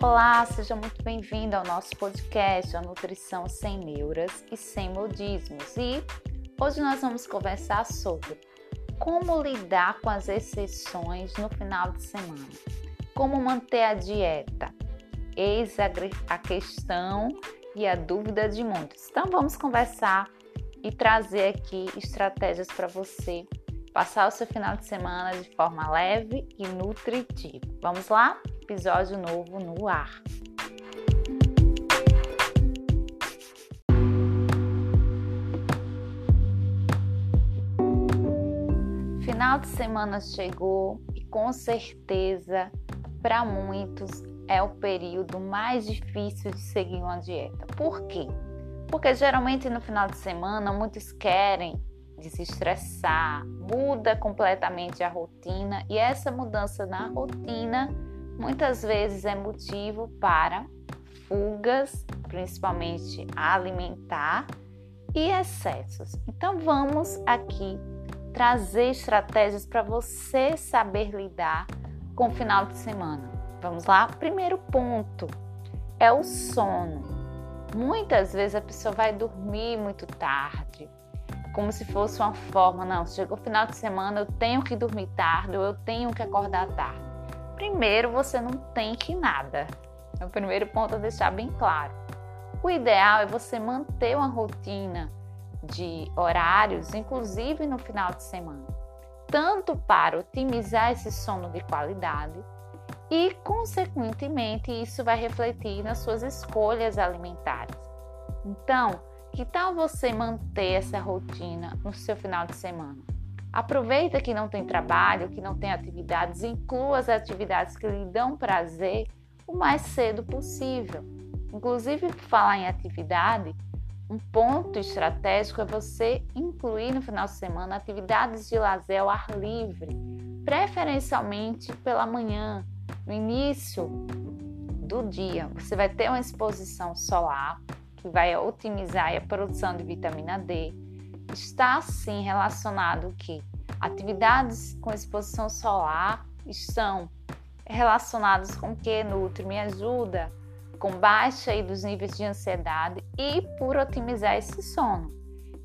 Olá, seja muito bem-vindo ao nosso podcast A Nutrição Sem Neuras e Sem Modismos. E hoje nós vamos conversar sobre como lidar com as exceções no final de semana, como manter a dieta. Eis a questão e a dúvida de muitos. Então vamos conversar e trazer aqui estratégias para você passar o seu final de semana de forma leve e nutritiva. Vamos lá? Episódio novo no ar. Final de semana chegou e com certeza para muitos é o período mais difícil de seguir uma dieta. Por quê? Porque geralmente no final de semana muitos querem desestressar, muda completamente a rotina e essa mudança na rotina muitas vezes é motivo para fugas, principalmente alimentar e excessos. Então vamos aqui trazer estratégias para você saber lidar com o final de semana. Vamos lá? Primeiro ponto é o sono. Muitas vezes a pessoa vai dormir muito tarde, como se fosse uma forma, não, chegou o final de semana, eu tenho que dormir tarde, ou eu tenho que acordar tarde. Primeiro, você não tem que nada. É o primeiro ponto a deixar bem claro. O ideal é você manter uma rotina de horários, inclusive no final de semana, tanto para otimizar esse sono de qualidade e, consequentemente, isso vai refletir nas suas escolhas alimentares. Então, que tal você manter essa rotina no seu final de semana? Aproveita que não tem trabalho, que não tem atividades, inclua as atividades que lhe dão prazer o mais cedo possível. Inclusive, falar em atividade, um ponto estratégico é você incluir no final de semana atividades de lazer ao ar livre, preferencialmente pela manhã, no início do dia. Você vai ter uma exposição solar que vai otimizar a produção de vitamina D está assim relacionado que atividades com exposição solar estão relacionadas com que nutre, me ajuda com baixa aí dos níveis de ansiedade e por otimizar esse sono.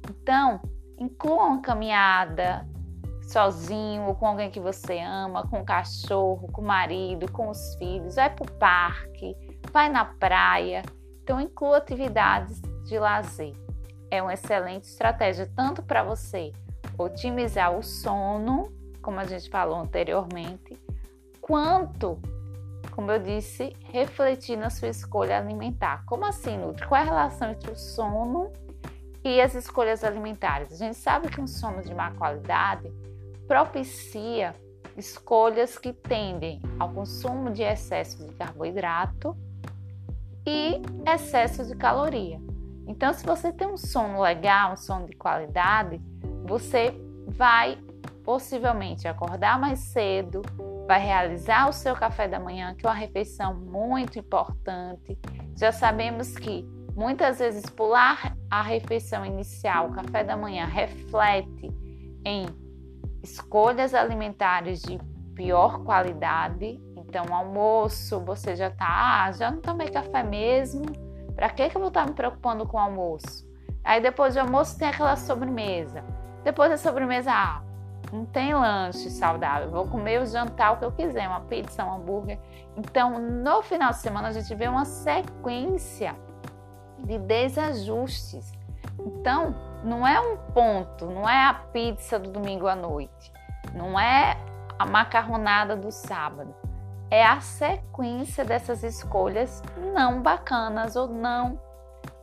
Então, inclua uma caminhada sozinho ou com alguém que você ama, com o cachorro, com o marido, com os filhos, vai para o parque, vai na praia. Então, inclua atividades de lazer é uma excelente estratégia tanto para você otimizar o sono, como a gente falou anteriormente, quanto, como eu disse, refletir na sua escolha alimentar. Como assim, Nutri? Qual é a relação entre o sono e as escolhas alimentares? A gente sabe que um sono de má qualidade propicia escolhas que tendem ao consumo de excesso de carboidrato e excesso de caloria. Então, se você tem um sono legal, um sono de qualidade, você vai possivelmente acordar mais cedo, vai realizar o seu café da manhã, que é uma refeição muito importante. Já sabemos que muitas vezes pular a refeição inicial, o café da manhã, reflete em escolhas alimentares de pior qualidade. Então, almoço, você já tá, ah, já não tomei café mesmo, para que, que eu vou estar me preocupando com o almoço? Aí depois do almoço tem aquela sobremesa. Depois da sobremesa, ah, não tem lanche saudável. Vou comer o jantar o que eu quiser, uma pizza, um hambúrguer. Então, no final de semana a gente vê uma sequência de desajustes. Então, não é um ponto, não é a pizza do domingo à noite, não é a macarronada do sábado é a sequência dessas escolhas não bacanas ou não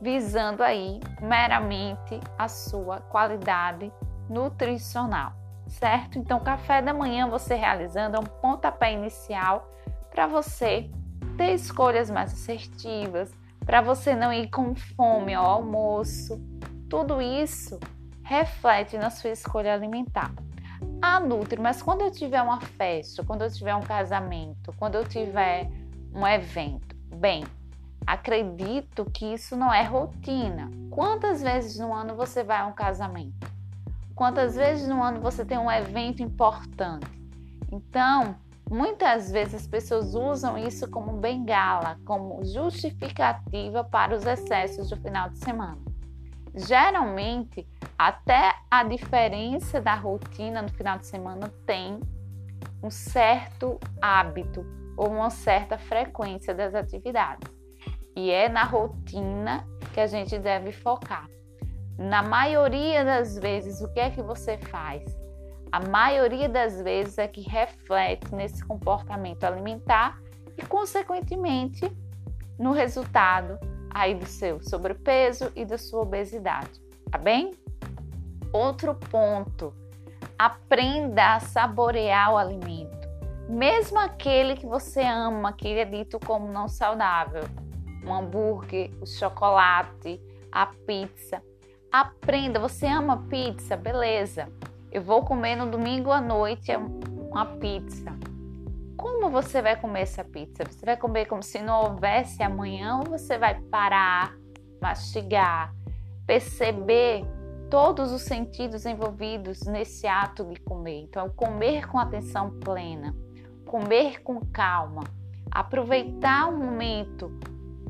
visando aí meramente a sua qualidade nutricional, certo? Então, café da manhã você realizando é um pontapé inicial para você ter escolhas mais assertivas, para você não ir com fome ao almoço. Tudo isso reflete na sua escolha alimentar. Ah, Nutri, mas quando eu tiver uma festa, quando eu tiver um casamento, quando eu tiver um evento, bem, acredito que isso não é rotina. Quantas vezes no ano você vai a um casamento? Quantas vezes no ano você tem um evento importante? Então, Muitas vezes as pessoas usam isso como bengala, como justificativa para os excessos do final de semana. Geralmente, até a diferença da rotina no final de semana tem um certo hábito ou uma certa frequência das atividades. E é na rotina que a gente deve focar. Na maioria das vezes, o que é que você faz? A maioria das vezes é que reflete nesse comportamento alimentar e, consequentemente, no resultado aí do seu sobrepeso e da sua obesidade, tá bem? Outro ponto, aprenda a saborear o alimento, mesmo aquele que você ama, que é dito como não saudável, um hambúrguer, o chocolate, a pizza. Aprenda, você ama pizza, beleza? Eu vou comer no domingo à noite uma pizza. Como você vai comer essa pizza? Você vai comer como se não houvesse amanhã ou você vai parar, mastigar, perceber todos os sentidos envolvidos nesse ato de comer? Então, comer com atenção plena, comer com calma, aproveitar o momento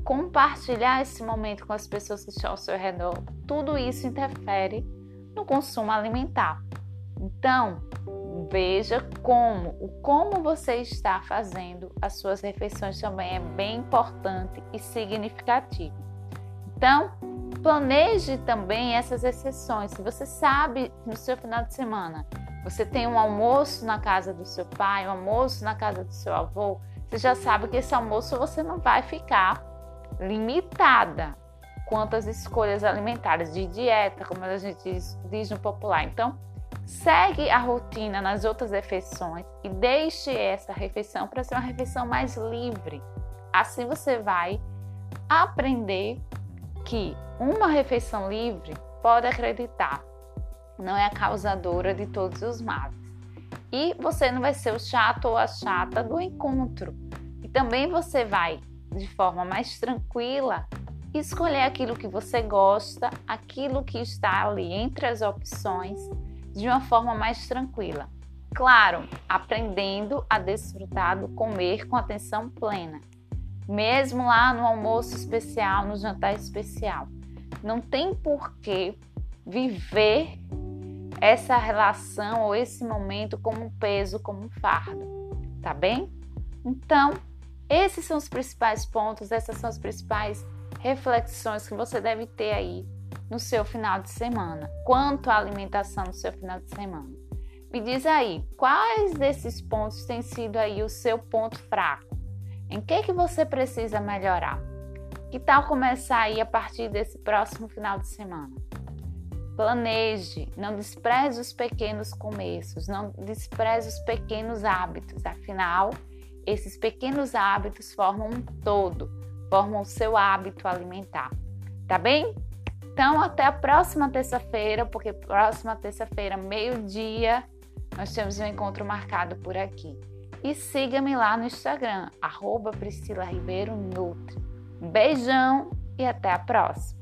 compartilhar esse momento com as pessoas que estão ao seu redor, tudo isso interfere no consumo alimentar. Então, veja como o como você está fazendo as suas refeições também é bem importante e significativo. Então, planeje também essas exceções. Se você sabe no seu final de semana você tem um almoço na casa do seu pai, um almoço na casa do seu avô, você já sabe que esse almoço você não vai ficar limitada quanto às escolhas alimentares de dieta, como a gente diz, diz no popular. Então, segue a rotina nas outras refeições e deixe essa refeição para ser uma refeição mais livre. Assim você vai aprender que uma refeição livre, pode acreditar, não é a causadora de todos os males. E você não vai ser o chato ou a chata do encontro. E também você vai de forma mais tranquila, escolher aquilo que você gosta, aquilo que está ali entre as opções, de uma forma mais tranquila. Claro, aprendendo a desfrutar do comer com atenção plena, mesmo lá no almoço especial, no jantar especial. Não tem por que viver essa relação ou esse momento como um peso, como um fardo, tá bem? Então, esses são os principais pontos, essas são as principais reflexões que você deve ter aí no seu final de semana, quanto à alimentação no seu final de semana. Me diz aí, quais desses pontos têm sido aí o seu ponto fraco? Em que que você precisa melhorar? Que tal começar aí a partir desse próximo final de semana? Planeje, não despreze os pequenos começos, não despreze os pequenos hábitos, afinal, esses pequenos hábitos formam um todo, formam o seu hábito alimentar. Tá bem? Então, até a próxima terça-feira, porque próxima terça-feira, meio-dia, nós temos um encontro marcado por aqui. E siga-me lá no Instagram, arroba Priscila Ribeiro Nutri. Beijão e até a próxima!